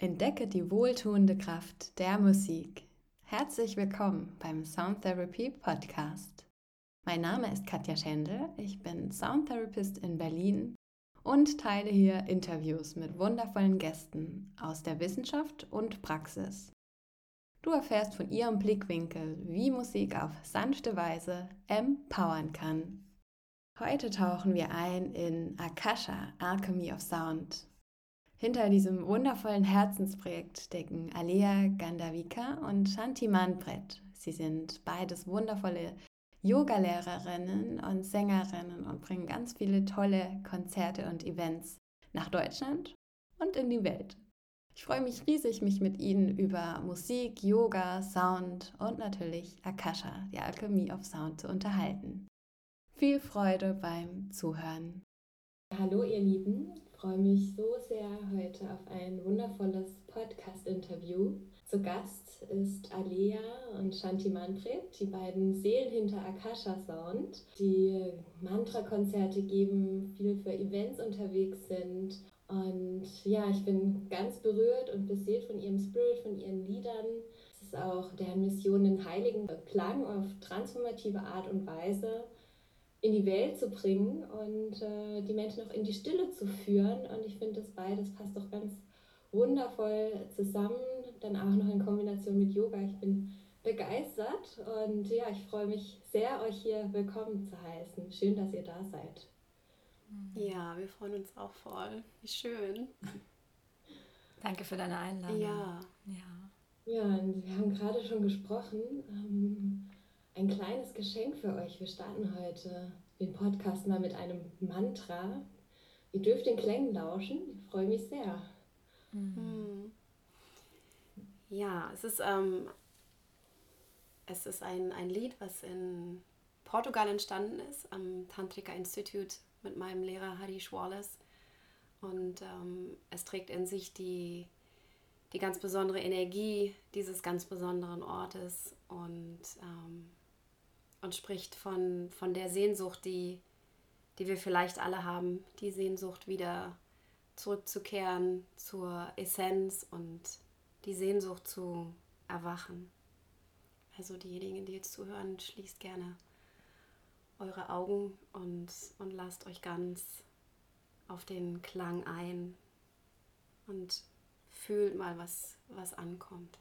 Entdecke die wohltuende Kraft der Musik. Herzlich willkommen beim Sound Therapy Podcast. Mein Name ist Katja Schendel, ich bin Soundtherapist in Berlin und teile hier Interviews mit wundervollen Gästen aus der Wissenschaft und Praxis. Du erfährst von ihrem Blickwinkel, wie Musik auf sanfte Weise empowern kann. Heute tauchen wir ein in Akasha, Alchemy of Sound, hinter diesem wundervollen Herzensprojekt stecken Alea Gandavika und Shanti Manpret. Sie sind beides wundervolle Yogalehrerinnen und Sängerinnen und bringen ganz viele tolle Konzerte und Events nach Deutschland und in die Welt. Ich freue mich riesig, mich mit Ihnen über Musik, Yoga, Sound und natürlich Akasha, die Alchemie of Sound, zu unterhalten. Viel Freude beim Zuhören. Hallo ihr Lieben, freue mich so sehr heute auf ein wundervolles Podcast-Interview. Zu Gast ist Alea und Shanti Manfred, die beiden Seelen hinter Akasha Sound, die Mantra-Konzerte geben, viel für Events unterwegs sind. Und ja, ich bin ganz berührt und beseelt von ihrem Spirit, von ihren Liedern. Es ist auch deren Mission, den heiligen Klang auf transformative Art und Weise in die Welt zu bringen und äh, die Menschen auch in die Stille zu führen. Und ich finde, das beides passt doch ganz wundervoll zusammen. Dann auch noch in Kombination mit Yoga. Ich bin begeistert und ja, ich freue mich sehr, euch hier willkommen zu heißen. Schön, dass ihr da seid. Ja, wir freuen uns auch voll. Wie schön. Danke für deine Einladung. Ja. Ja, ja und wir haben gerade schon gesprochen. Ähm, ein kleines Geschenk für euch. Wir starten heute den Podcast mal mit einem Mantra. Ihr dürft den Klängen lauschen. Ich freue mich sehr. Mhm. Ja, es ist, ähm, es ist ein, ein Lied, was in Portugal entstanden ist, am Tantrika Institute mit meinem Lehrer Harish Wallace. Und ähm, es trägt in sich die, die ganz besondere Energie dieses ganz besonderen Ortes und ähm, und spricht von, von der Sehnsucht, die, die wir vielleicht alle haben, die Sehnsucht wieder zurückzukehren zur Essenz und die Sehnsucht zu erwachen. Also diejenigen, die jetzt zuhören, schließt gerne eure Augen und, und lasst euch ganz auf den Klang ein und fühlt mal, was, was ankommt.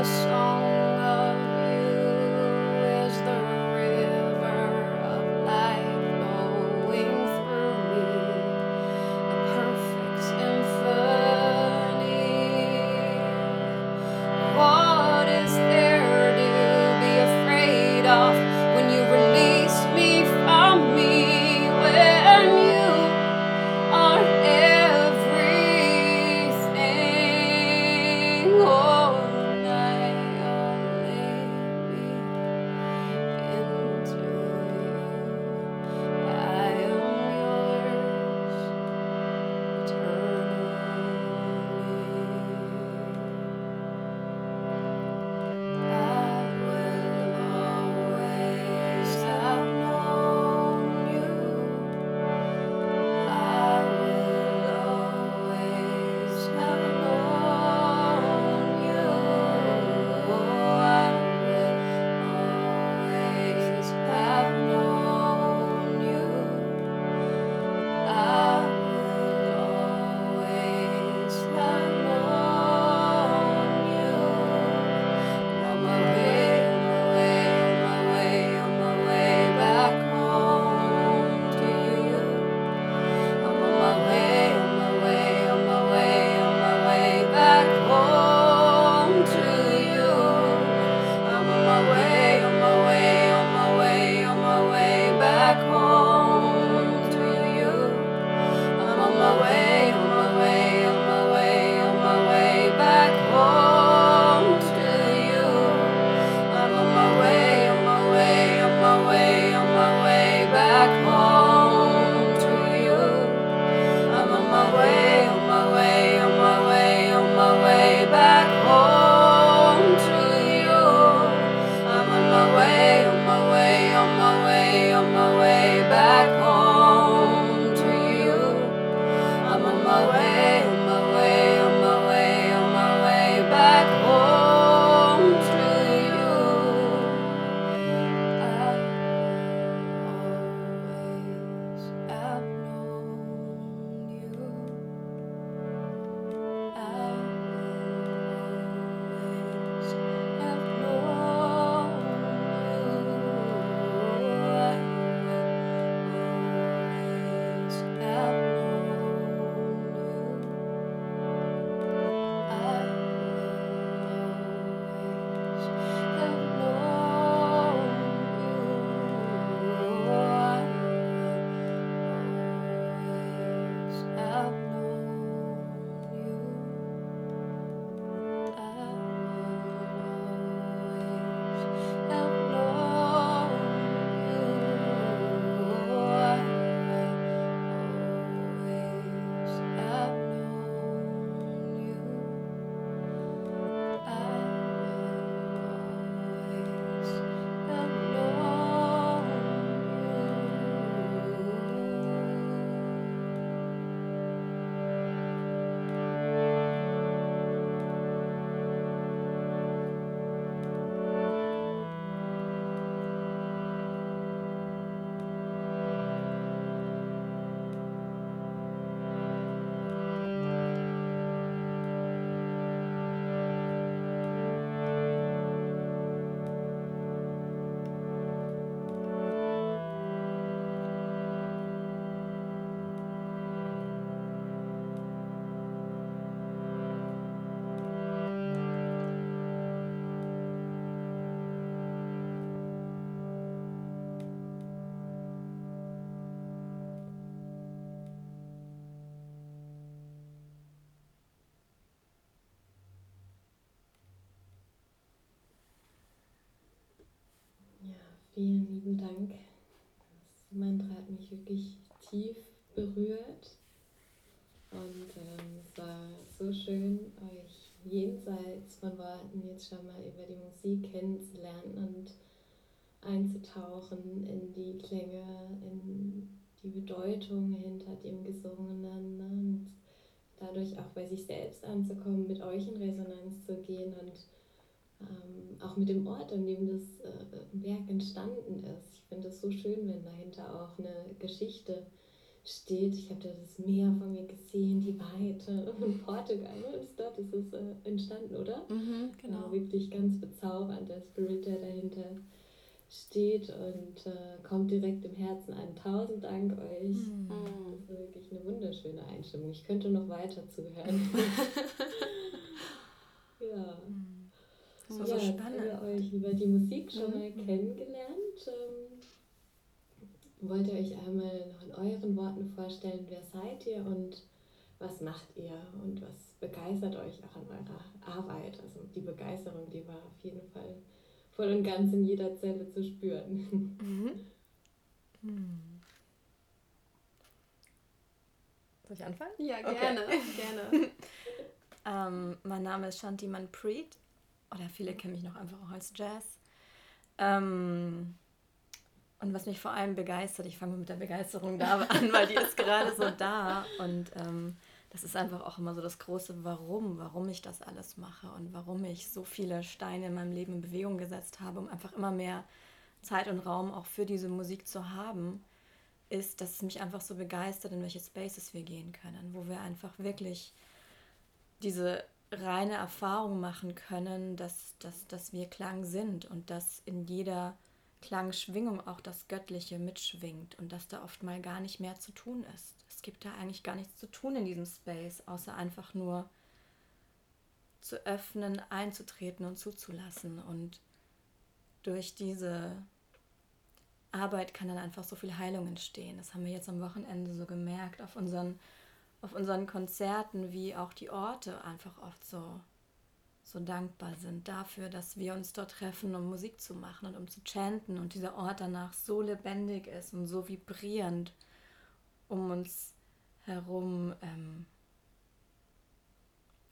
us Vielen lieben Dank. Das Mantra hat mich wirklich tief berührt. Und ähm, es war so schön, euch jenseits von Worten jetzt schon mal über die Musik kennenzulernen und einzutauchen in die Klänge, in die Bedeutung hinter dem Gesungenen ne? und dadurch auch bei sich selbst anzukommen, mit euch in Resonanz zu gehen und ähm, auch mit dem Ort, an dem das äh, Werk entstanden ist. Ich finde es so schön, wenn dahinter auch eine Geschichte steht. Ich habe da das Meer vor mir gesehen, die Weite und Portugal. Ist dort ist es äh, entstanden, oder? Mhm, genau. Äh, wirklich ganz bezaubernd, der Spirit, der dahinter steht und äh, kommt direkt im Herzen an. Tausend Dank euch. Mhm. Das ist wirklich eine wunderschöne Einstimmung. Ich könnte noch weiter zuhören. ja. Mhm. So, ja, so spannend. Haben wir euch über die Musik schon mal mhm. kennengelernt. Ähm, wollt ihr euch einmal noch in euren Worten vorstellen, wer seid ihr und was macht ihr und was begeistert euch auch an eurer Arbeit? Also die Begeisterung, die war auf jeden Fall voll und ganz in jeder Zelle zu spüren. Mhm. Hm. Soll ich anfangen? Ja, gerne. Okay. gerne. ähm, mein Name ist Shanti Manpreet oder viele kennen mich noch einfach auch als Jazz. Ähm, und was mich vor allem begeistert, ich fange mit der Begeisterung da an, weil die ist gerade so da. Und ähm, das ist einfach auch immer so das große Warum, warum ich das alles mache und warum ich so viele Steine in meinem Leben in Bewegung gesetzt habe, um einfach immer mehr Zeit und Raum auch für diese Musik zu haben, ist, dass es mich einfach so begeistert, in welche Spaces wir gehen können, wo wir einfach wirklich diese reine Erfahrung machen können, dass, dass, dass wir Klang sind und dass in jeder Klangschwingung auch das Göttliche mitschwingt und dass da oft mal gar nicht mehr zu tun ist. Es gibt da eigentlich gar nichts zu tun in diesem Space, außer einfach nur zu öffnen, einzutreten und zuzulassen. Und durch diese Arbeit kann dann einfach so viel Heilung entstehen. Das haben wir jetzt am Wochenende so gemerkt auf unseren, auf unseren Konzerten, wie auch die Orte einfach oft so so dankbar sind dafür, dass wir uns dort treffen, um Musik zu machen und um zu chanten und dieser Ort danach so lebendig ist und so vibrierend um uns herum ähm,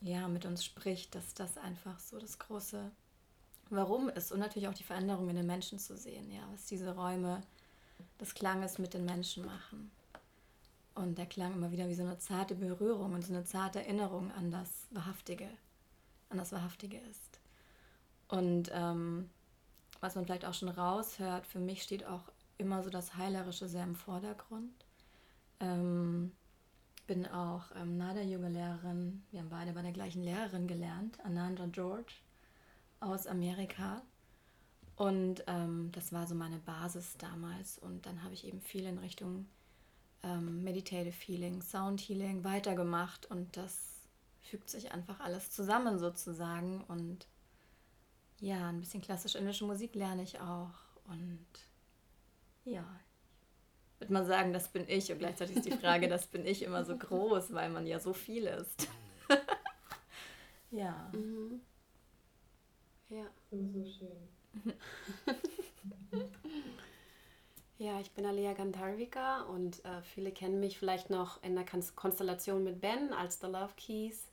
ja mit uns spricht, dass das einfach so das große Warum ist und natürlich auch die Veränderung in den Menschen zu sehen, ja, was diese Räume des Klanges mit den Menschen machen. Und der Klang immer wieder wie so eine zarte Berührung und so eine zarte Erinnerung an das Wahrhaftige an das Wahrhaftige ist. Und ähm, was man vielleicht auch schon raushört, für mich steht auch immer so das Heilerische sehr im Vordergrund. Ähm, bin auch ähm, Nada-Yoga-Lehrerin. Wir haben beide bei der gleichen Lehrerin gelernt, Ananda George aus Amerika. Und ähm, das war so meine Basis damals. Und dann habe ich eben viel in Richtung ähm, Meditative Healing, Sound Healing weitergemacht. Und das fügt sich einfach alles zusammen sozusagen. Und ja, ein bisschen klassische indische Musik lerne ich auch. Und ja, würde man sagen, das bin ich. Und gleichzeitig ist die Frage, das bin ich immer so groß, weil man ja so viel ist. ja. Mhm. Ja. So, so schön. ja, ich bin Alia Gandharvika und äh, viele kennen mich vielleicht noch in der Konstellation mit Ben als The Love Keys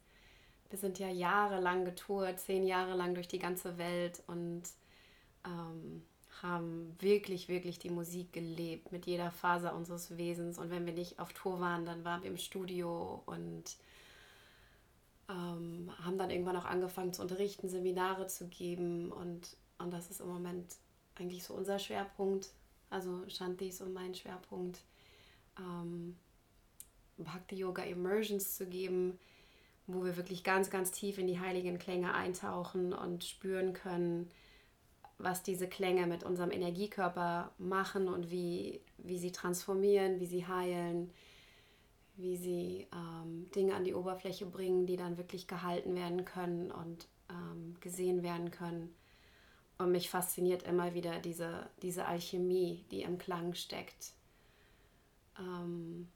wir sind ja jahrelang getourt, zehn Jahre lang durch die ganze Welt und ähm, haben wirklich, wirklich die Musik gelebt mit jeder Faser unseres Wesens. Und wenn wir nicht auf Tour waren, dann waren wir im Studio und ähm, haben dann irgendwann auch angefangen zu unterrichten, Seminare zu geben. Und, und das ist im Moment eigentlich so unser Schwerpunkt. Also Shanti ist so mein Schwerpunkt. Ähm, Bhakti Yoga Immersions zu geben wo wir wirklich ganz, ganz tief in die heiligen Klänge eintauchen und spüren können, was diese Klänge mit unserem Energiekörper machen und wie, wie sie transformieren, wie sie heilen, wie sie ähm, Dinge an die Oberfläche bringen, die dann wirklich gehalten werden können und ähm, gesehen werden können. Und mich fasziniert immer wieder diese, diese Alchemie, die im Klang steckt. Ähm,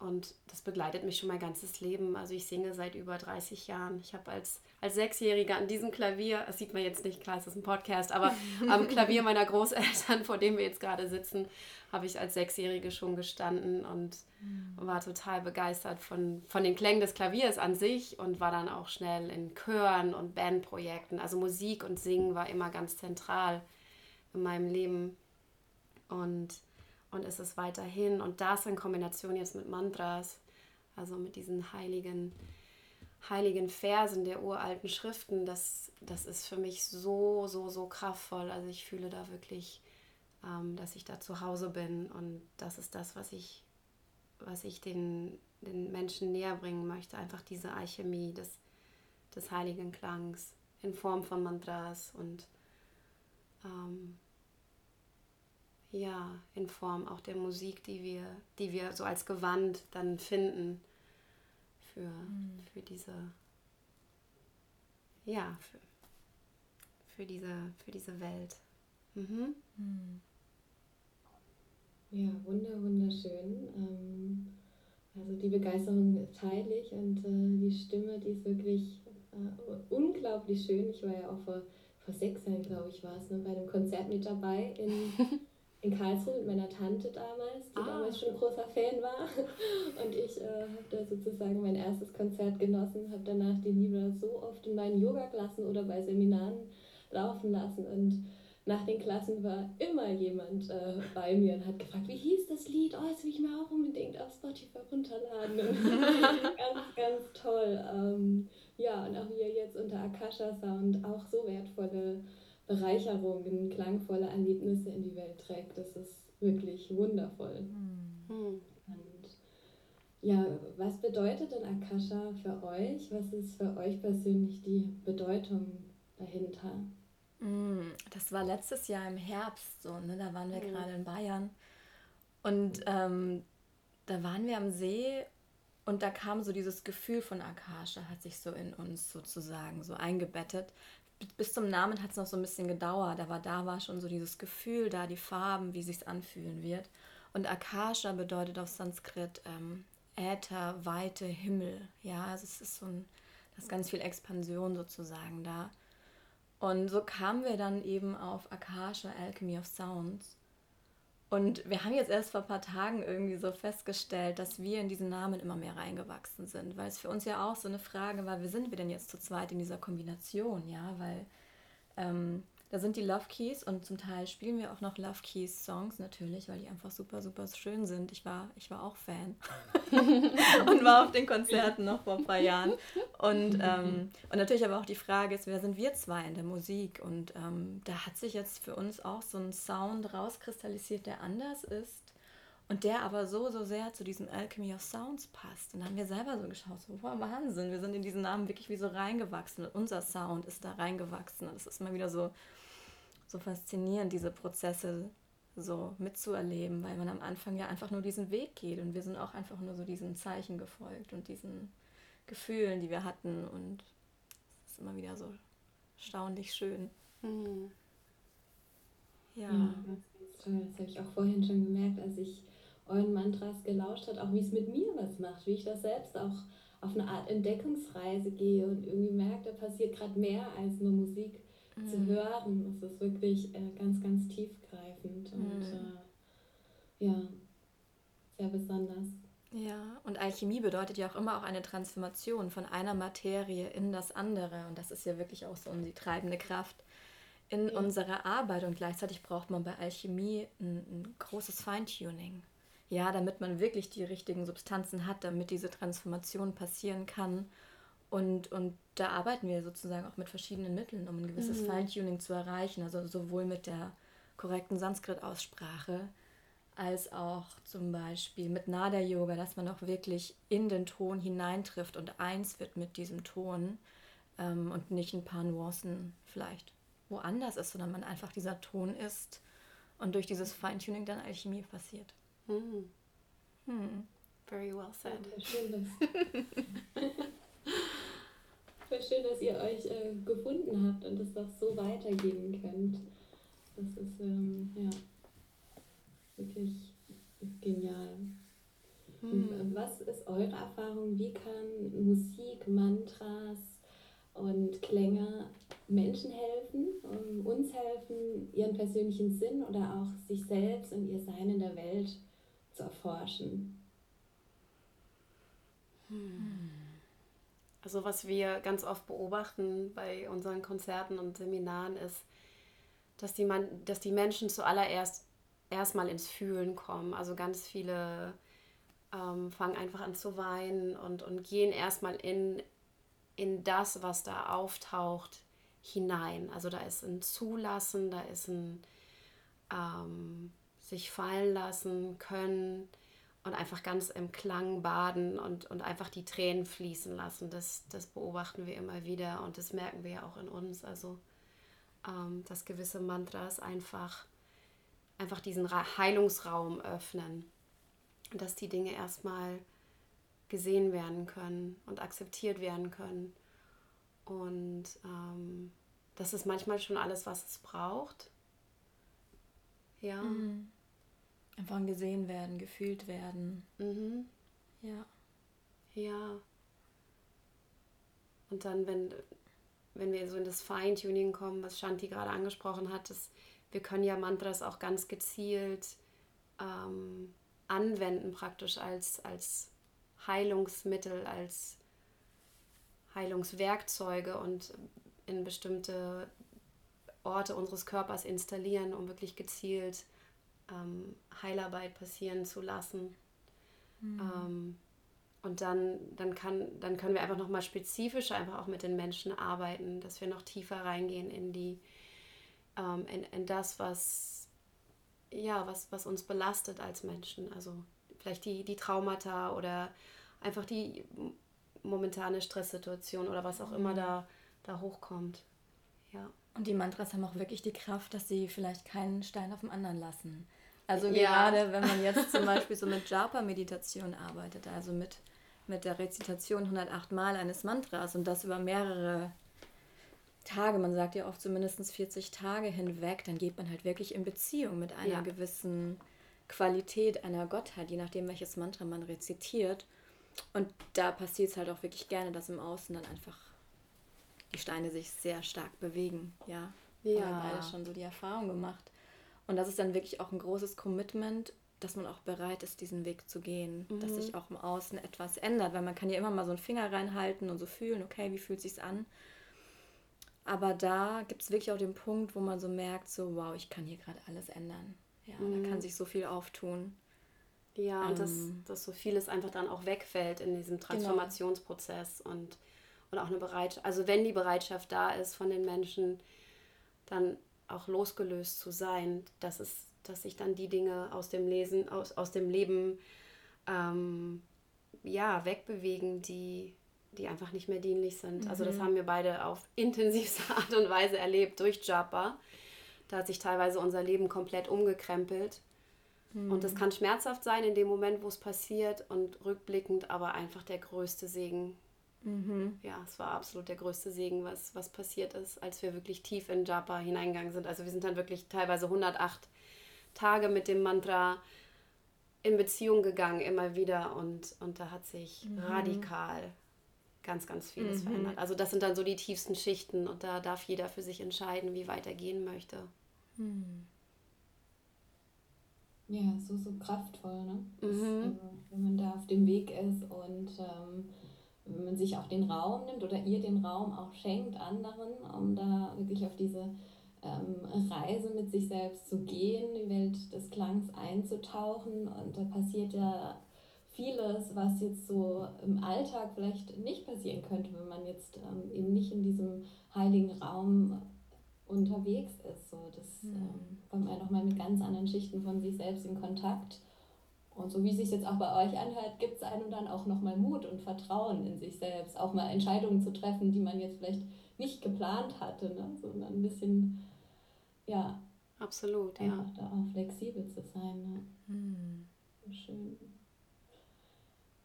und das begleitet mich schon mein ganzes Leben. Also ich singe seit über 30 Jahren. Ich habe als, als Sechsjähriger an diesem Klavier, das sieht man jetzt nicht, klar, es ist ein Podcast, aber am Klavier meiner Großeltern, vor dem wir jetzt gerade sitzen, habe ich als Sechsjährige schon gestanden und mhm. war total begeistert von, von den Klängen des Klaviers an sich und war dann auch schnell in Chören und Bandprojekten. Also Musik und Singen war immer ganz zentral in meinem Leben. Und und ist es weiterhin. Und das in Kombination jetzt mit Mantras, also mit diesen heiligen, heiligen Versen der uralten Schriften, das, das ist für mich so, so, so kraftvoll. Also ich fühle da wirklich, ähm, dass ich da zu Hause bin und das ist das, was ich, was ich den, den Menschen näher bringen möchte. Einfach diese Alchemie des, des heiligen Klangs in Form von Mantras und ähm, ja, in Form auch der Musik, die wir, die wir so als Gewand dann finden für, mhm. für diese, ja, für, für, diese, für diese Welt. Mhm. Mhm. Ja, wunder, wunderschön. Ähm, also die Begeisterung teile ich und äh, die Stimme, die ist wirklich äh, unglaublich schön. Ich war ja auch vor, vor sechs Jahren, glaube ich, war es, ne, bei einem Konzert mit dabei in, in Karlsruhe mit meiner Tante damals, die ah. damals schon ein großer Fan war. Und ich äh, habe da sozusagen mein erstes Konzert genossen, habe danach die Liebe so oft in meinen Yoga-Klassen oder bei Seminaren laufen lassen und nach den Klassen war immer jemand äh, bei mir und hat gefragt, wie hieß das Lied? Oh, das will ich mir auch unbedingt auf Spotify runterladen. ganz, ganz toll. Ähm, ja, und auch wie ihr jetzt unter Akasha Sound auch so wertvolle Bereicherungen, klangvolle Erlebnisse in die Welt trägt. Das ist wirklich wundervoll. Mhm. Und ja, was bedeutet denn Akasha für euch? Was ist für euch persönlich die Bedeutung dahinter? Mm, das war letztes Jahr im Herbst so, ne? Da waren wir mhm. gerade in Bayern. Und ähm, da waren wir am See und da kam so dieses Gefühl von Akasha, hat sich so in uns sozusagen so eingebettet. Bis zum Namen hat es noch so ein bisschen gedauert, aber da war schon so dieses Gefühl da, die Farben, wie sich anfühlen wird. Und Akasha bedeutet auf Sanskrit ähm, Äther, Weite, Himmel. Ja, also es ist so ein, das ist ganz viel Expansion sozusagen da. Und so kamen wir dann eben auf Akasha Alchemy of Sounds. Und wir haben jetzt erst vor ein paar Tagen irgendwie so festgestellt, dass wir in diesen Namen immer mehr reingewachsen sind, weil es für uns ja auch so eine Frage war, wie sind wir denn jetzt zu zweit in dieser Kombination, ja, weil ähm, da sind die Love Keys und zum Teil spielen wir auch noch Love Keys Songs natürlich, weil die einfach super, super schön sind. Ich war, ich war auch Fan und war auf den Konzerten noch vor ein paar Jahren. Und, ähm, und natürlich aber auch die Frage ist, wer sind wir zwei in der Musik? Und ähm, da hat sich jetzt für uns auch so ein Sound rauskristallisiert, der anders ist und der aber so, so sehr zu diesem Alchemy of Sounds passt. Und dann haben wir selber so geschaut, so, wow, Wahnsinn, wir sind in diesen Namen wirklich wie so reingewachsen. Und unser Sound ist da reingewachsen. Und es ist immer wieder so, so faszinierend, diese Prozesse so mitzuerleben, weil man am Anfang ja einfach nur diesen Weg geht. Und wir sind auch einfach nur so diesen Zeichen gefolgt und diesen Gefühlen, die wir hatten. Und es ist immer wieder so erstaunlich schön. Mhm. Ja. ja. Das habe ich auch vorhin schon gemerkt, als ich euren Mantras gelauscht hat, auch wie es mit mir was macht, wie ich das selbst auch auf eine Art Entdeckungsreise gehe und irgendwie merke, da passiert gerade mehr als nur Musik mhm. zu hören. Es ist wirklich äh, ganz, ganz tiefgreifend und mhm. äh, ja, sehr besonders. Ja, und Alchemie bedeutet ja auch immer auch eine Transformation von einer Materie in das andere. Und das ist ja wirklich auch so die treibende Kraft in ja. unserer Arbeit. Und gleichzeitig braucht man bei Alchemie ein, ein großes Feintuning. Ja, damit man wirklich die richtigen Substanzen hat, damit diese Transformation passieren kann. Und, und da arbeiten wir sozusagen auch mit verschiedenen Mitteln, um ein gewisses mhm. Feintuning zu erreichen. Also sowohl mit der korrekten Sanskrit-Aussprache als auch zum Beispiel mit Nada-Yoga, dass man auch wirklich in den Ton hineintrifft und eins wird mit diesem Ton ähm, und nicht ein paar Nuancen vielleicht woanders ist, sondern man einfach dieser Ton ist und durch dieses Feintuning dann Alchemie passiert. Mm. Hmm. Very well said. Ja, voll schön, dass ihr euch äh, gefunden habt und es doch so weitergeben könnt. Das ist ähm, ja wirklich genial. Hm. Was ist eure Erfahrung? Wie kann Musik, Mantras und Klänge Menschen helfen, uns helfen, ihren persönlichen Sinn oder auch sich selbst und ihr Sein in der Welt zu erforschen. Hm. Also was wir ganz oft beobachten bei unseren Konzerten und Seminaren ist, dass die, man, dass die Menschen zuallererst erstmal ins Fühlen kommen. Also ganz viele ähm, fangen einfach an zu weinen und, und gehen erstmal in, in das, was da auftaucht, hinein. Also da ist ein Zulassen, da ist ein ähm, sich fallen lassen können und einfach ganz im Klang baden und, und einfach die Tränen fließen lassen. Das, das beobachten wir immer wieder und das merken wir ja auch in uns. Also, ähm, dass gewisse Mantras einfach, einfach diesen Heilungsraum öffnen. Dass die Dinge erstmal gesehen werden können und akzeptiert werden können. Und ähm, das ist manchmal schon alles, was es braucht. Ja. Mhm. Einfach gesehen werden, gefühlt werden. Mhm. Ja. Ja. Und dann, wenn, wenn wir so in das Feintuning kommen, was Shanti gerade angesprochen hat, dass wir können ja Mantras auch ganz gezielt ähm, anwenden, praktisch als, als Heilungsmittel, als Heilungswerkzeuge und in bestimmte Orte unseres Körpers installieren, um wirklich gezielt ähm, Heilarbeit passieren zu lassen. Mhm. Ähm, und dann, dann, kann, dann können wir einfach nochmal spezifischer einfach auch mit den Menschen arbeiten, dass wir noch tiefer reingehen in die, ähm, in, in das, was, ja, was, was uns belastet als Menschen. Also vielleicht die, die Traumata oder einfach die momentane Stresssituation oder was auch immer mhm. da, da hochkommt. Ja. Und die Mantras haben auch wirklich die Kraft, dass sie vielleicht keinen Stein auf dem anderen lassen. Also ja. gerade wenn man jetzt zum Beispiel so mit Japa-Meditation arbeitet, also mit, mit der Rezitation 108 Mal eines Mantras und das über mehrere Tage, man sagt ja oft so mindestens 40 Tage hinweg, dann geht man halt wirklich in Beziehung mit einer ja. gewissen Qualität einer Gottheit, je nachdem, welches Mantra man rezitiert. Und da passiert es halt auch wirklich gerne, dass im Außen dann einfach die Steine sich sehr stark bewegen. Ja, ja. haben wir beide schon so die Erfahrung gemacht. Und das ist dann wirklich auch ein großes Commitment, dass man auch bereit ist, diesen Weg zu gehen, mhm. dass sich auch im Außen etwas ändert, weil man kann ja immer mal so einen Finger reinhalten und so fühlen, okay, wie fühlt sich's an? Aber da gibt es wirklich auch den Punkt, wo man so merkt, so wow, ich kann hier gerade alles ändern. Ja, mhm. da kann sich so viel auftun. Ja, und ähm, dass, dass so vieles einfach dann auch wegfällt in diesem genau. Transformationsprozess genau. und, und auch eine Bereitschaft, also wenn die Bereitschaft da ist von den Menschen, dann auch losgelöst zu sein, dass es, dass sich dann die Dinge aus dem Lesen, aus, aus dem Leben ähm, ja, wegbewegen, die, die einfach nicht mehr dienlich sind. Mhm. Also das mhm. haben wir beide auf intensivste Art und Weise erlebt durch Japa. Da hat sich teilweise unser Leben komplett umgekrempelt. Mhm. Und das kann schmerzhaft sein in dem Moment, wo es passiert und rückblickend aber einfach der größte Segen, Mhm. Ja, es war absolut der größte Segen, was, was passiert ist, als wir wirklich tief in Japa hineingegangen sind. Also wir sind dann wirklich teilweise 108 Tage mit dem Mantra in Beziehung gegangen, immer wieder. Und, und da hat sich mhm. radikal ganz, ganz vieles mhm. verändert. Also das sind dann so die tiefsten Schichten und da darf jeder für sich entscheiden, wie weit er gehen möchte. Mhm. Ja, so, so kraftvoll, ne? Das, mhm. also, wenn man da auf dem Weg ist und ähm, wenn man sich auch den Raum nimmt oder ihr den Raum auch schenkt anderen, um da wirklich auf diese ähm, Reise mit sich selbst zu gehen, die Welt des Klangs einzutauchen. Und da passiert ja vieles, was jetzt so im Alltag vielleicht nicht passieren könnte, wenn man jetzt ähm, eben nicht in diesem heiligen Raum unterwegs ist. So, das mhm. ähm, kommt man nochmal mit ganz anderen Schichten von sich selbst in Kontakt. Und so wie es sich jetzt auch bei euch anhört, gibt es einem dann auch nochmal Mut und Vertrauen in sich selbst, auch mal Entscheidungen zu treffen, die man jetzt vielleicht nicht geplant hatte, ne? sondern ein bisschen, ja. Absolut, ja. Da auch flexibel zu sein. Ne? Hm. Schön.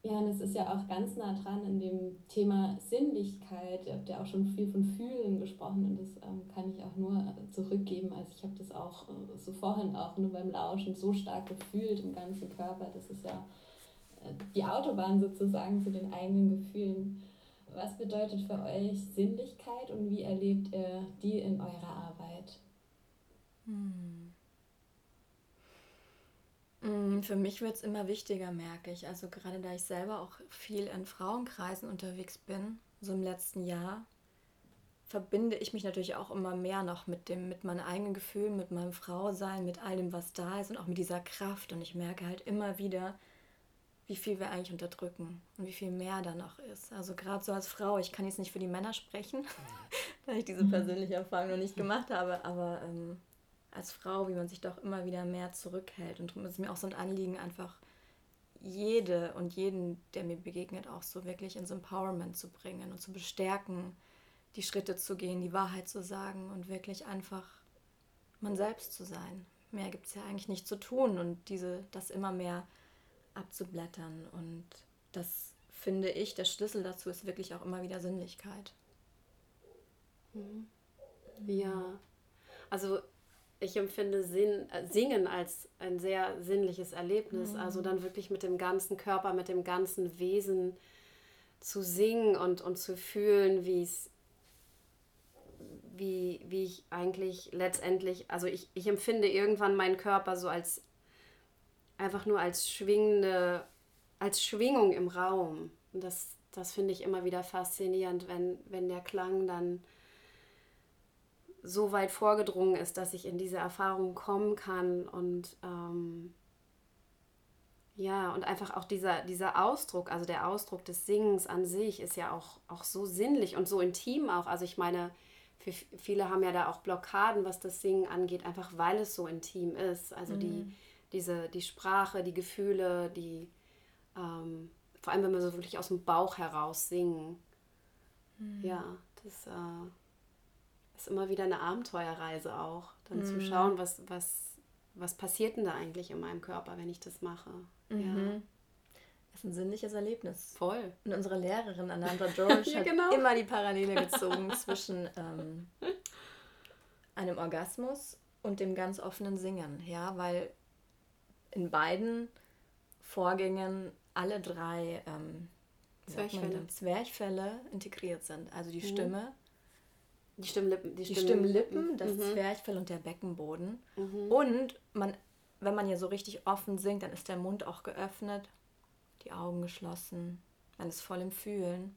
Ja, und es ist ja auch ganz nah dran in dem Thema Sinnlichkeit. Ihr habt ja auch schon viel von Fühlen gesprochen und das ähm, kann ich auch nur zurückgeben. Also ich habe das auch äh, so vorhin auch nur beim Lauschen so stark gefühlt im ganzen Körper. Das ist ja äh, die Autobahn sozusagen zu den eigenen Gefühlen. Was bedeutet für euch Sinnlichkeit und wie erlebt ihr die in eurer Arbeit? Hm. Mm, für mich wird es immer wichtiger, merke ich. Also gerade da ich selber auch viel in Frauenkreisen unterwegs bin, so im letzten Jahr, verbinde ich mich natürlich auch immer mehr noch mit dem, mit meinen eigenen Gefühlen, mit meinem Frausein, mit all dem, was da ist und auch mit dieser Kraft. Und ich merke halt immer wieder, wie viel wir eigentlich unterdrücken und wie viel mehr da noch ist. Also gerade so als Frau, ich kann jetzt nicht für die Männer sprechen, da ich diese persönliche Erfahrung noch nicht gemacht habe, aber ähm, als Frau, wie man sich doch immer wieder mehr zurückhält. Und darum ist es mir auch so ein Anliegen, einfach jede und jeden, der mir begegnet, auch so wirklich ins Empowerment zu bringen und zu bestärken, die Schritte zu gehen, die Wahrheit zu sagen und wirklich einfach man selbst zu sein. Mehr gibt es ja eigentlich nicht zu tun und diese, das immer mehr abzublättern. Und das finde ich, der Schlüssel dazu ist wirklich auch immer wieder Sinnlichkeit. Mhm. Ja, also ich empfinde Sinn, äh, Singen als ein sehr sinnliches Erlebnis. Mhm. Also dann wirklich mit dem ganzen Körper, mit dem ganzen Wesen zu singen und, und zu fühlen, wie es wie, wie ich eigentlich letztendlich, also ich, ich empfinde irgendwann meinen Körper so als einfach nur als schwingende, als Schwingung im Raum. Und das, das finde ich immer wieder faszinierend, wenn, wenn der Klang dann so weit vorgedrungen ist, dass ich in diese Erfahrung kommen kann und ähm, ja, und einfach auch dieser, dieser Ausdruck, also der Ausdruck des Singens an sich ist ja auch, auch so sinnlich und so intim auch. Also ich meine, für viele haben ja da auch Blockaden, was das Singen angeht, einfach weil es so intim ist. Also mhm. die, diese, die Sprache, die Gefühle, die, ähm, vor allem wenn wir so wirklich aus dem Bauch heraus singen. Mhm. Ja, das äh, ist immer wieder eine Abenteuerreise auch, dann mhm. zu schauen, was, was, was passiert denn da eigentlich in meinem Körper, wenn ich das mache. Ja. Mhm. Das ist ein sinnliches Erlebnis. Voll. Und unsere Lehrerin Ananda George ja, hat genau. immer die Parallele gezogen zwischen ähm, einem Orgasmus und dem ganz offenen Singen. Ja, weil in beiden Vorgängen alle drei ähm, Zwerchfälle. Zwerchfälle integriert sind. Also die mhm. Stimme, die Stimmlippen, die, die Stimmlippen, das mhm. Zwerchfell und der Beckenboden. Mhm. Und man, wenn man ja so richtig offen singt, dann ist der Mund auch geöffnet die Augen geschlossen, man ist voll im Fühlen.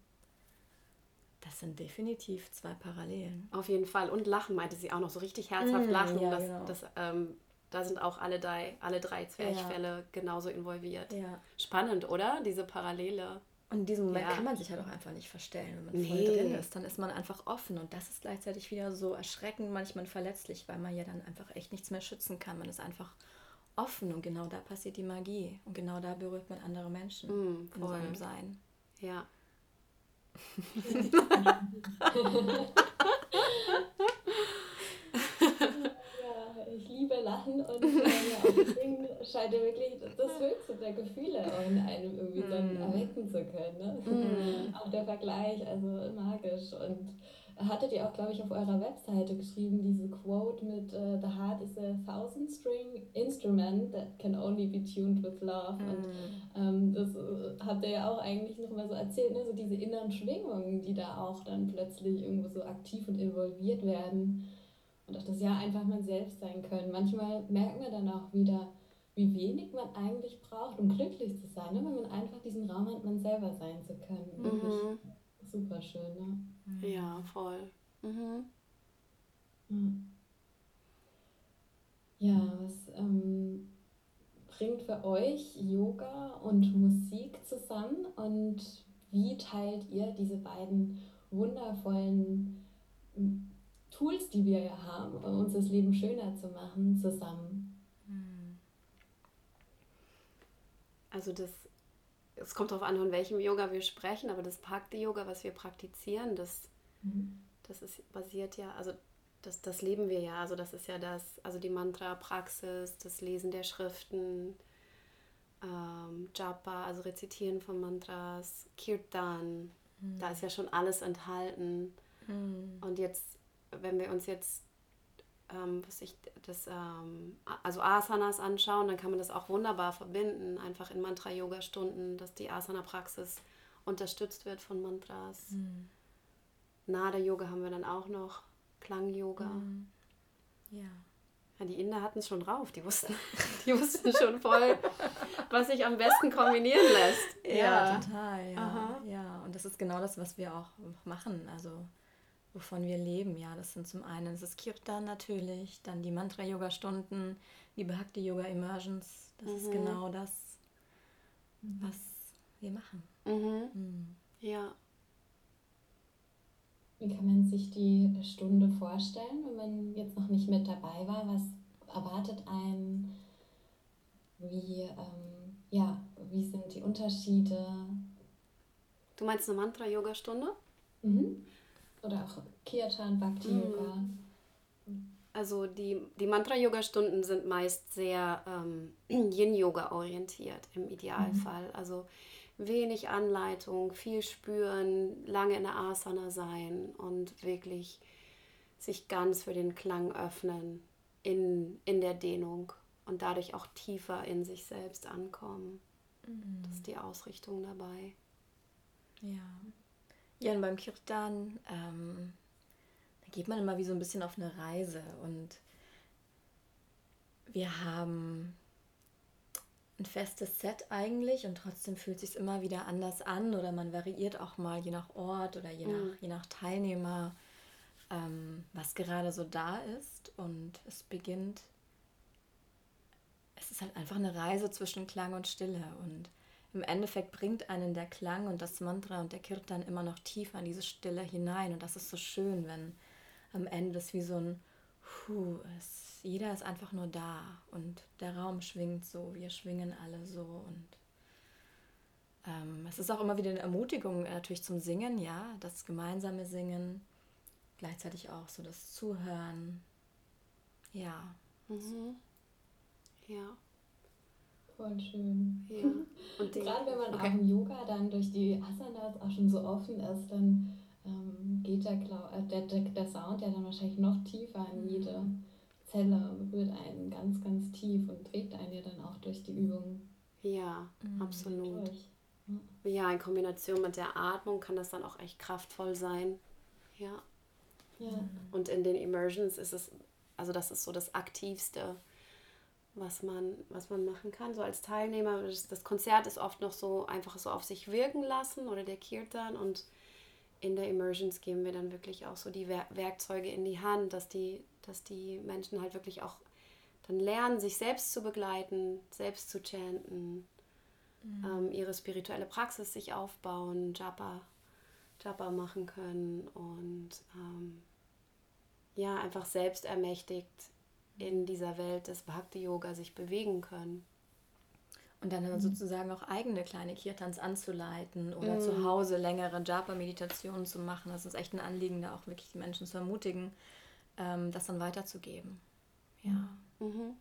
Das sind definitiv zwei Parallelen. Auf jeden Fall. Und Lachen meinte sie auch noch, so richtig herzhaft mm, lachen. Ja, das, genau. das, ähm, da sind auch alle drei, alle drei Zwerchfälle ja. genauso involviert. Ja. Spannend, oder? Diese Parallele. Und in diesem Moment ja. kann man sich halt auch einfach nicht verstellen, wenn man nee. voll drin ist. Dann ist man einfach offen und das ist gleichzeitig wieder so erschreckend, manchmal verletzlich, weil man ja dann einfach echt nichts mehr schützen kann. Man ist einfach offen und genau da passiert die Magie und genau da berührt man andere Menschen mm, in seinem Sein. Ja. ja, ich liebe Lachen und deswegen scheint ja wirklich das höchste der Gefühle in einem irgendwie dann mm. erwecken zu können. Ne? Mm. Auch der Vergleich, also magisch und hattet ihr auch, glaube ich, auf eurer Webseite geschrieben, diese Quote mit uh, The heart is a thousand string instrument that can only be tuned with love. Mm. Und ähm, das äh, habt ihr ja auch eigentlich noch mal so erzählt, ne? so diese inneren Schwingungen, die da auch dann plötzlich irgendwo so aktiv und involviert werden. Und auch das ja einfach man selbst sein können. Manchmal merken wir dann auch wieder, wie wenig man eigentlich braucht, um glücklich zu sein, ne? wenn man einfach diesen Raum hat, man selber sein zu können. Mhm. Super schön, ne? Ja, voll. Mhm. Ja, was ähm, bringt für euch Yoga und Musik zusammen und wie teilt ihr diese beiden wundervollen hm, Tools, die wir ja haben, um uns das Leben schöner zu machen, zusammen? Hm. Also das es kommt darauf an, von welchem Yoga wir sprechen, aber das Bhakti-Yoga, was wir praktizieren, das, mhm. das ist basiert ja, also das, das leben wir ja, also das ist ja das, also die Mantra-Praxis, das Lesen der Schriften, ähm, Japa, also Rezitieren von Mantras, Kirtan, mhm. da ist ja schon alles enthalten. Mhm. Und jetzt, wenn wir uns jetzt ähm, was ich das, ähm, also Asanas anschauen, dann kann man das auch wunderbar verbinden, einfach in Mantra-Yoga-Stunden, dass die Asana-Praxis unterstützt wird von Mantras. Mhm. Nada-Yoga haben wir dann auch noch, Klang-Yoga. Mhm. Ja. Ja, die Inder hatten es schon drauf, die wussten, die wussten schon voll, was sich am besten kombinieren lässt. Ja, ja. total, ja. ja. Und das ist genau das, was wir auch machen. Also wovon wir leben. Ja, das sind zum einen das ist Kirtan natürlich, dann die Mantra-Yoga-Stunden, die Bhakti-Yoga-Immersions. Das mhm. ist genau das, was wir machen. Mhm. Mhm. Ja. Wie kann man sich die Stunde vorstellen, wenn man jetzt noch nicht mit dabei war? Was erwartet einen? Wie ähm, ja, wie sind die Unterschiede? Du meinst eine Mantra-Yoga-Stunde? Mhm. Oder auch Kirtan, Bhakti-Yoga. Mhm. Also die, die Mantra-Yoga-Stunden sind meist sehr ähm, Yin-Yoga orientiert im Idealfall. Mhm. Also wenig Anleitung, viel spüren, lange in der Asana sein und wirklich sich ganz für den Klang öffnen in, in der Dehnung und dadurch auch tiefer in sich selbst ankommen. Mhm. Das ist die Ausrichtung dabei. Ja. Ja, und beim Kirtan, ähm, da geht man immer wie so ein bisschen auf eine Reise. Und wir haben ein festes Set eigentlich und trotzdem fühlt es sich immer wieder anders an oder man variiert auch mal je nach Ort oder je nach, mhm. je nach Teilnehmer, ähm, was gerade so da ist. Und es beginnt, es ist halt einfach eine Reise zwischen Klang und Stille. Und im Endeffekt bringt einen der Klang und das Mantra und der Kirtan immer noch tiefer in diese Stille hinein. Und das ist so schön, wenn am Ende das wie so ein Puh ist. Jeder ist einfach nur da und der Raum schwingt so, wir schwingen alle so. Und ähm, es ist auch immer wieder eine Ermutigung natürlich zum Singen, ja, das gemeinsame Singen, gleichzeitig auch so das Zuhören. Ja. Mhm. Ja. Voll schön. Ja. Und Gerade wenn man okay. auch im Yoga dann durch die Asanas auch schon so offen ist, dann ähm, geht der, äh, der, der, der Sound ja dann wahrscheinlich noch tiefer in mhm. jede Zelle, berührt einen ganz, ganz tief und trägt einen ja dann auch durch die Übung. Ja, mhm. absolut. Durch. Ja, in Kombination mit der Atmung kann das dann auch echt kraftvoll sein. Ja. ja. Und in den Immersions ist es, also das ist so das Aktivste was man, was man machen kann. So als Teilnehmer, das, das Konzert ist oft noch so einfach so auf sich wirken lassen oder der Kirtan und in der Immersions geben wir dann wirklich auch so die Werkzeuge in die Hand, dass die, dass die Menschen halt wirklich auch dann lernen, sich selbst zu begleiten, selbst zu chanten, mhm. ähm, ihre spirituelle Praxis sich aufbauen, Japa, Japa machen können und ähm, ja, einfach selbst ermächtigt in dieser Welt des Bhakti-Yoga sich bewegen können. Und dann mhm. sozusagen auch eigene kleine Kirtans anzuleiten oder mhm. zu Hause längere Japa-Meditationen zu machen. Das ist echt ein Anliegen, da auch wirklich die Menschen zu ermutigen, ähm, das dann weiterzugeben. Ja. Mhm.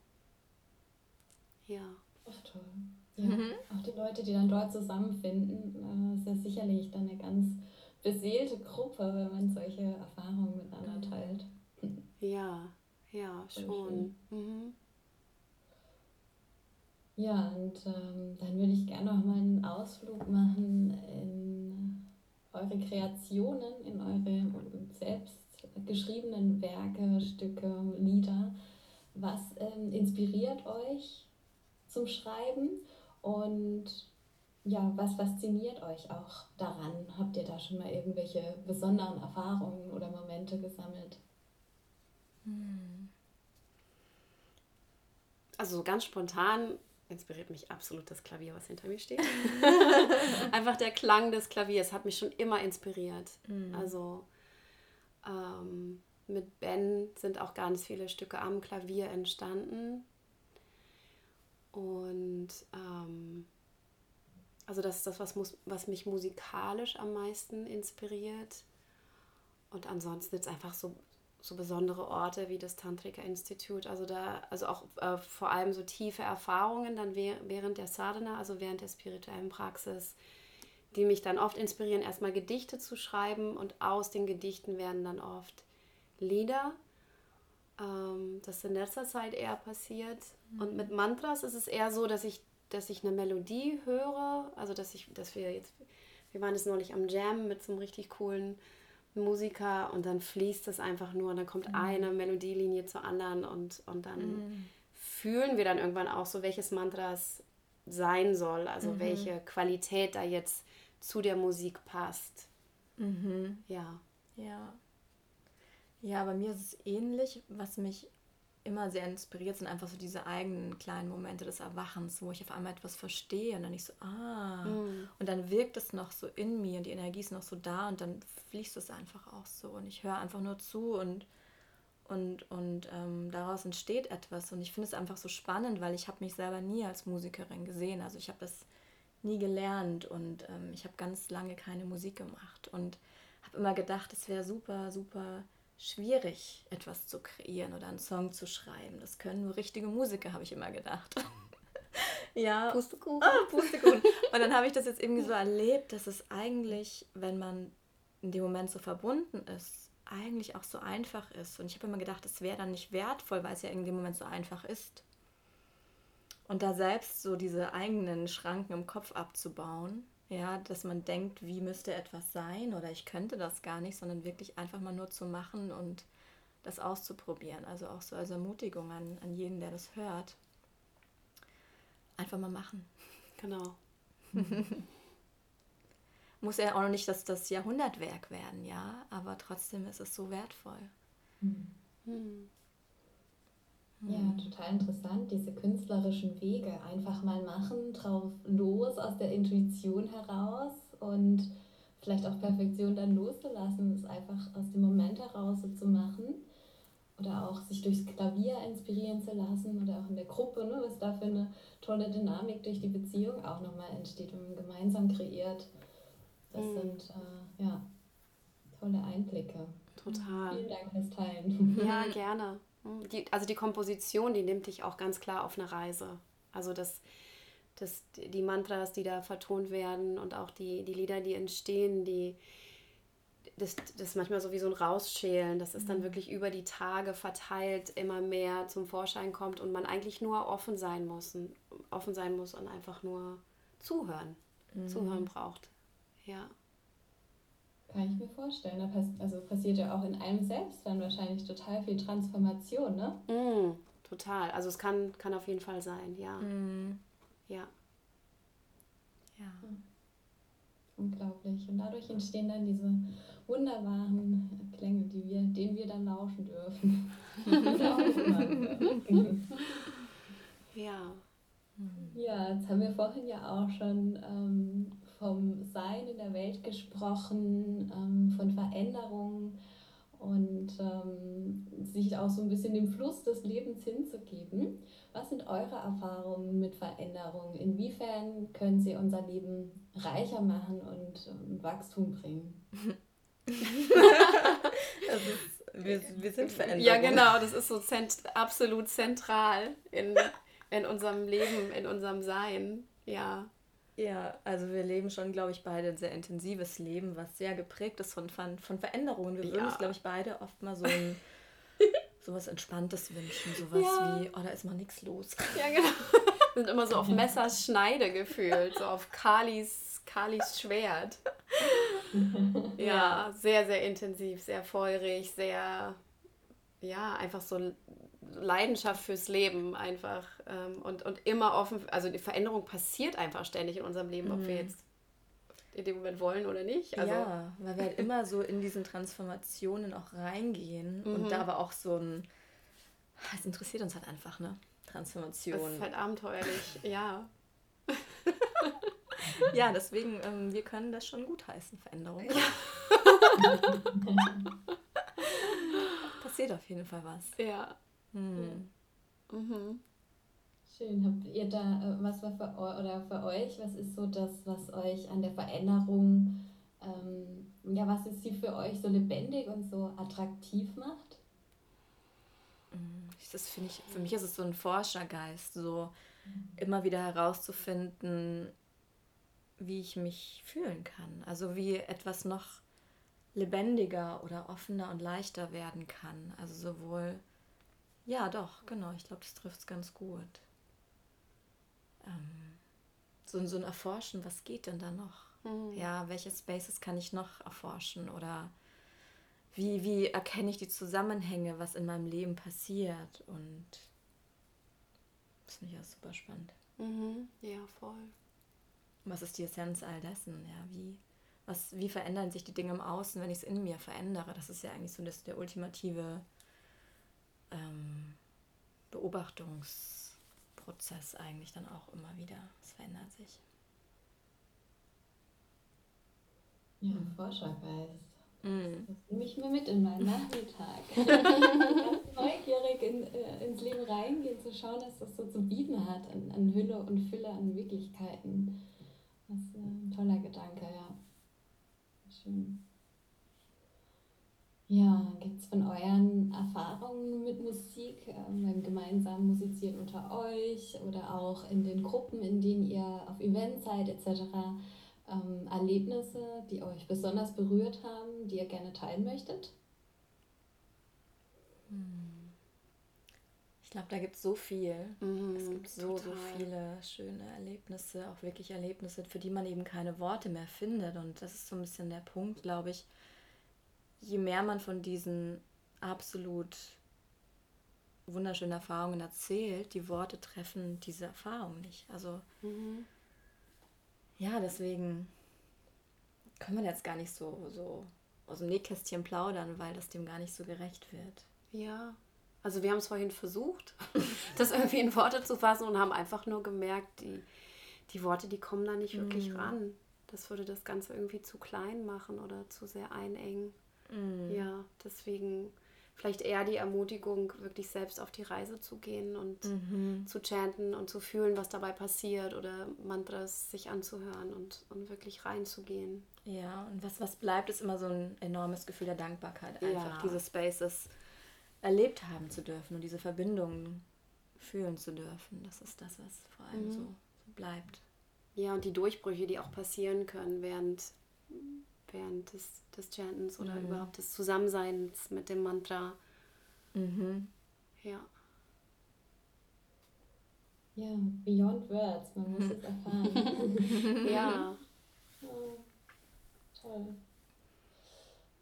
Ja. Ach toll. Ja, mhm. Auch die Leute, die dann dort zusammenfinden, äh, ist ja sicherlich dann eine ganz beseelte Gruppe, wenn man solche Erfahrungen miteinander mhm. teilt. Ja, ja, schon. Mhm. Ja, und ähm, dann würde ich gerne noch mal einen Ausflug machen in eure Kreationen, in eure selbst geschriebenen Werke, Stücke, Lieder. Was ähm, inspiriert euch zum Schreiben und ja, was fasziniert euch auch daran? Habt ihr da schon mal irgendwelche besonderen Erfahrungen oder Momente gesammelt? Hm. Also ganz spontan inspiriert mich absolut das Klavier, was hinter mir steht. Einfach der Klang des Klaviers hat mich schon immer inspiriert. Mhm. Also ähm, mit Ben sind auch ganz viele Stücke am Klavier entstanden. Und ähm, also das ist das, was, muss, was mich musikalisch am meisten inspiriert. Und ansonsten jetzt einfach so so besondere Orte wie das Tantrika Institut. Also da, also auch äh, vor allem so tiefe Erfahrungen dann während der Sadhana, also während der spirituellen Praxis, die mich dann oft inspirieren, erstmal Gedichte zu schreiben und aus den Gedichten werden dann oft Lieder. Ähm, das ist in letzter Zeit eher passiert. Mhm. Und mit Mantras ist es eher so, dass ich, dass ich eine Melodie höre, also dass ich, dass wir jetzt, wir waren jetzt neulich am Jam mit so einem richtig coolen Musiker und dann fließt es einfach nur und dann kommt mhm. eine Melodielinie zur anderen und, und dann mhm. fühlen wir dann irgendwann auch so, welches Mantras sein soll, also mhm. welche Qualität da jetzt zu der Musik passt. Mhm. Ja. Ja. Ja, bei mir ist es ähnlich. Was mich immer sehr inspiriert, sind einfach so diese eigenen kleinen Momente des Erwachens, wo ich auf einmal etwas verstehe und dann ich so, ah, mhm. und dann wirkt es noch so in mir und die Energie ist noch so da und dann fließt es einfach auch so und ich höre einfach nur zu und, und, und ähm, daraus entsteht etwas. Und ich finde es einfach so spannend, weil ich habe mich selber nie als Musikerin gesehen. Also ich habe das nie gelernt und ähm, ich habe ganz lange keine Musik gemacht und habe immer gedacht, es wäre super, super schwierig, etwas zu kreieren oder einen Song zu schreiben. Das können nur richtige Musiker, habe ich immer gedacht. ja. Pustekuchen. Ah, Pustekuchen. Und dann habe ich das jetzt irgendwie so erlebt, dass es eigentlich, wenn man in dem Moment so verbunden ist, eigentlich auch so einfach ist. Und ich habe immer gedacht, es wäre dann nicht wertvoll, weil es ja in dem Moment so einfach ist. Und da selbst so diese eigenen Schranken im Kopf abzubauen, ja, dass man denkt, wie müsste etwas sein oder ich könnte das gar nicht, sondern wirklich einfach mal nur zu machen und das auszuprobieren. Also auch so als Ermutigung an, an jeden, der das hört. Einfach mal machen. Genau. Muss ja auch noch nicht das, das Jahrhundertwerk werden, ja, aber trotzdem ist es so wertvoll. Mhm. Mhm. Ja, total interessant, diese künstlerischen Wege einfach mal machen, drauf los aus der Intuition heraus und vielleicht auch Perfektion dann loszulassen, es einfach aus dem Moment heraus so zu machen oder auch sich durchs Klavier inspirieren zu lassen oder auch in der Gruppe, ne, was da für eine tolle Dynamik durch die Beziehung auch nochmal entsteht, wenn man gemeinsam kreiert. Das mhm. sind äh, ja tolle Einblicke. Total. Vielen Dank fürs Teilen. Ja, gerne. Die, also die Komposition, die nimmt dich auch ganz klar auf eine Reise. Also das, das, die Mantras, die da vertont werden und auch die, die Lieder, die entstehen, die, das, das ist manchmal so wie so ein Rausschälen, dass es dann mhm. wirklich über die Tage verteilt immer mehr zum Vorschein kommt und man eigentlich nur offen sein muss, und, offen sein muss und einfach nur zuhören, mhm. zuhören braucht. Ja. Kann ich mir vorstellen. Da pass also passiert ja auch in einem selbst dann wahrscheinlich total viel Transformation, ne? Mm, total. Also es kann, kann auf jeden Fall sein, ja. Mm. Ja. Ja. Unglaublich. Und dadurch entstehen dann diese wunderbaren Klänge, die wir, denen wir dann lauschen dürfen. ja. Ja, jetzt haben wir vorhin ja auch schon ähm, vom Sein in der Welt gesprochen, ähm, von Veränderungen und ähm, sich auch so ein bisschen dem Fluss des Lebens hinzugeben. Was sind eure Erfahrungen mit Veränderungen? Inwiefern können sie unser Leben reicher machen und ähm, Wachstum bringen? wir, wir sind verändert. Ja, genau, das ist so zent absolut zentral in, in unserem Leben, in unserem Sein. Ja. Ja, also wir leben schon, glaube ich, beide ein sehr intensives Leben, was sehr geprägt ist von, von, von Veränderungen. Wir ja. würden uns, glaube ich, beide oft mal so ein sowas Entspanntes wünschen, sowas ja. wie, oh, da ist mal nichts los. Ja, genau. Wir sind immer so auf Messers Schneide gefühlt, so auf Kalis, Kalis Schwert. Ja, sehr, sehr intensiv, sehr feurig, sehr, ja, einfach so Leidenschaft fürs Leben einfach ähm, und, und immer offen, also die Veränderung passiert einfach ständig in unserem Leben, ob wir mhm. jetzt in dem Moment wollen oder nicht. Also, ja, weil wir halt immer so in diesen Transformationen auch reingehen mhm. und da aber auch so ein, es interessiert uns halt einfach, ne? Transformation. Das ist halt abenteuerlich, ja. ja, deswegen, ähm, wir können das schon gut heißen, Veränderung. Ja. Passiert auf jeden Fall was. Ja. Hm. Mhm. Schön. Habt ihr da äh, was war für, oder für euch? Was ist so das, was euch an der Veränderung, ähm, ja, was ist sie für euch so lebendig und so attraktiv macht? Hm, das finde ich, für mich ist es so ein Forschergeist, so immer wieder herauszufinden, wie ich mich fühlen kann. Also wie etwas noch lebendiger oder offener und leichter werden kann. Also sowohl ja, doch, genau. Ich glaube, das trifft es ganz gut. Ähm, so, so ein Erforschen, was geht denn da noch? Mhm. Ja, welche Spaces kann ich noch erforschen? Oder wie, wie erkenne ich die Zusammenhänge, was in meinem Leben passiert? Und das finde ich ja super spannend. Mhm. Ja, voll. Was ist die Essenz all dessen? Ja, wie, was, wie verändern sich die Dinge im Außen, wenn ich es in mir verändere? Das ist ja eigentlich so das, der ultimative ähm, Beobachtungsprozess eigentlich dann auch immer wieder. Es verändert sich. Ja, Forschergeist. Mm. Das nehme ich mir mit in meinen Nachmittag. Ganz neugierig in, äh, ins Leben reingehen, zu schauen, was das so zu bieten hat an, an Hülle und Fülle an Möglichkeiten. Das ist ein toller Gedanke, ja. Schön. Ja, gibt es von euren Erfahrungen mit Musik ähm, beim gemeinsamen Musizieren unter euch oder auch in den Gruppen, in denen ihr auf Events seid etc., ähm, Erlebnisse, die euch besonders berührt haben, die ihr gerne teilen möchtet? Hm. Ich glaube, da gibt es so viel. Mhm, es gibt so, total. so viele schöne Erlebnisse, auch wirklich Erlebnisse, für die man eben keine Worte mehr findet. Und das ist so ein bisschen der Punkt, glaube ich je mehr man von diesen absolut wunderschönen Erfahrungen erzählt, die Worte treffen diese Erfahrung nicht. Also mhm. ja, deswegen kann man jetzt gar nicht so, so aus dem Nähkästchen plaudern, weil das dem gar nicht so gerecht wird. Ja, also wir haben es vorhin versucht, das irgendwie in Worte zu fassen und haben einfach nur gemerkt, die, die Worte, die kommen da nicht wirklich mhm. ran. Das würde das Ganze irgendwie zu klein machen oder zu sehr einengen. Mhm. Ja, deswegen vielleicht eher die Ermutigung, wirklich selbst auf die Reise zu gehen und mhm. zu chanten und zu fühlen, was dabei passiert oder Mantras sich anzuhören und, und wirklich reinzugehen. Ja, und was, was bleibt, ist immer so ein enormes Gefühl der Dankbarkeit, einfach ja. diese Spaces erlebt haben zu dürfen und diese Verbindungen fühlen zu dürfen. Das ist das, was vor allem mhm. so, so bleibt. Ja, und die Durchbrüche, die auch passieren können, während während des, des Chantens oder mhm. überhaupt des Zusammenseins mit dem Mantra. Mhm. Ja. Ja, beyond words, man muss es erfahren. ja. Oh, toll.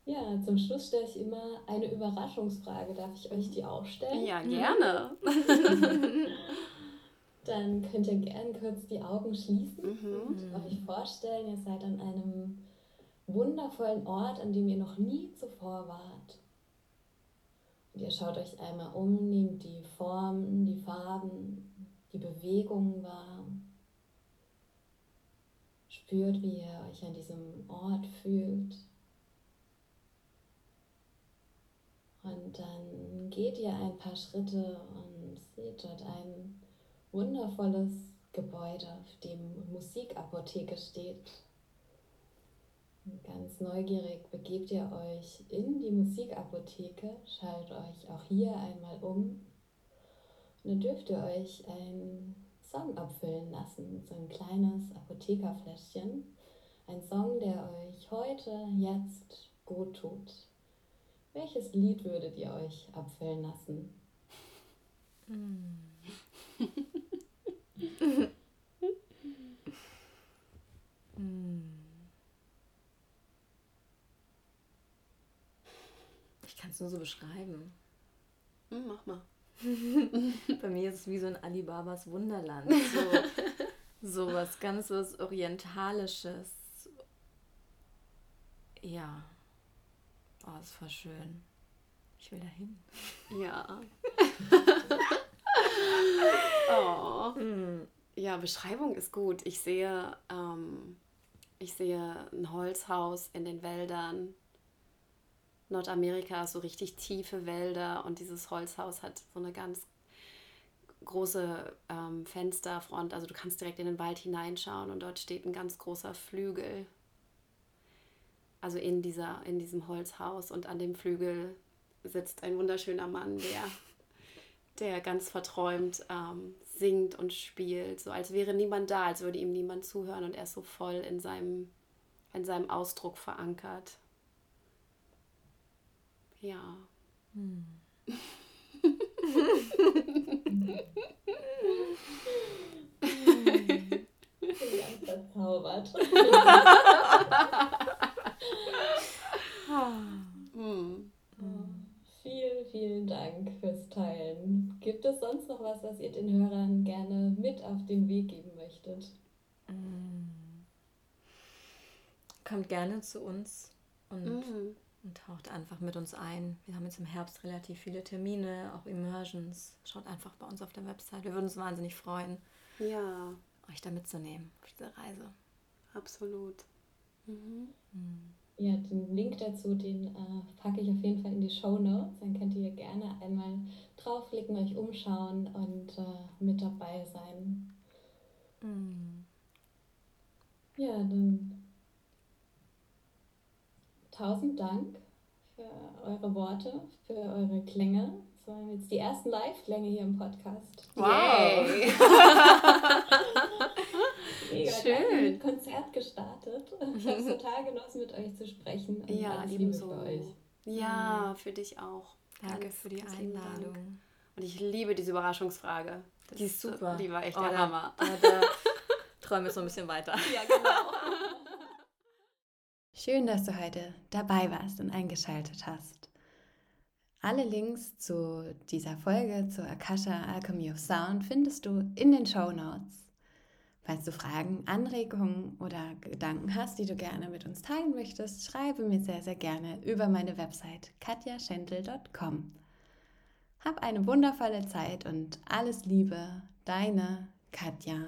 Ja, zum Schluss stelle ich immer eine Überraschungsfrage. Darf ich euch die auch stellen? Ja, gerne. Dann könnt ihr gerne kurz die Augen schließen mhm. und euch vorstellen, ihr seid an einem wundervollen Ort, an dem ihr noch nie zuvor wart. Und ihr schaut euch einmal um, nehmt die Formen, die Farben, die Bewegungen wahr. Spürt, wie ihr euch an diesem Ort fühlt. Und dann geht ihr ein paar Schritte und seht dort ein wundervolles Gebäude, auf dem Musikapotheke steht. Ganz neugierig begebt ihr euch in die Musikapotheke, schaut euch auch hier einmal um und dann dürft ihr euch einen Song abfüllen lassen, so ein kleines Apothekerfläschchen. Ein Song, der euch heute, jetzt gut tut. Welches Lied würdet ihr euch abfüllen lassen? Mm. Kann es nur so beschreiben. Hm, mach mal. Bei mir ist es wie so ein Alibabas Wunderland. So, so was ganz was Orientalisches. Ja. Oh, das war schön. Ich will dahin. Ja. oh. Hm. Ja, Beschreibung ist gut. Ich sehe, ähm, ich sehe ein Holzhaus in den Wäldern Nordamerika so richtig tiefe Wälder und dieses Holzhaus hat so eine ganz große ähm, Fensterfront. Also du kannst direkt in den Wald hineinschauen und dort steht ein ganz großer Flügel. Also in, dieser, in diesem Holzhaus und an dem Flügel sitzt ein wunderschöner Mann, der, der ganz verträumt ähm, singt und spielt, so als wäre niemand da, als würde ihm niemand zuhören und er ist so voll in seinem, in seinem Ausdruck verankert. Ja. Hm. Verzaubert. hm. Vielen, vielen Dank fürs Teilen. Gibt es sonst noch was, was ihr den Hörern gerne mit auf den Weg geben möchtet? Hm. Kommt gerne zu uns und mhm und taucht einfach mit uns ein. Wir haben jetzt im Herbst relativ viele Termine, auch Immersions. Schaut einfach bei uns auf der Website. Wir würden uns wahnsinnig freuen, ja. euch da mitzunehmen auf diese Reise. Absolut. Mhm. Mhm. ja, den Link dazu, den äh, packe ich auf jeden Fall in die Show Notes. Dann könnt ihr gerne einmal draufklicken, euch umschauen und äh, mit dabei sein. Mm. Ja, dann tausend Dank für eure Worte, für eure Klänge. Das waren jetzt die ersten Live-Klänge hier im Podcast. Wow! Mega Schön. Ein Konzert gestartet. Ich habe es total genossen, mit euch zu sprechen. Und ja. Für euch. Ja, mhm. für dich auch. Danke für die Einladung. Und ich liebe diese Überraschungsfrage. Das die ist super. Die war echt oh, der Hammer. Da, da träume ich so ein bisschen weiter. Ja, genau. Schön, dass du heute dabei warst und eingeschaltet hast. Alle Links zu dieser Folge, zur Akasha Alchemy of Sound, findest du in den Show Notes. Falls du Fragen, Anregungen oder Gedanken hast, die du gerne mit uns teilen möchtest, schreibe mir sehr, sehr gerne über meine Website katjaschentel.com. Hab eine wundervolle Zeit und alles Liebe, deine Katja.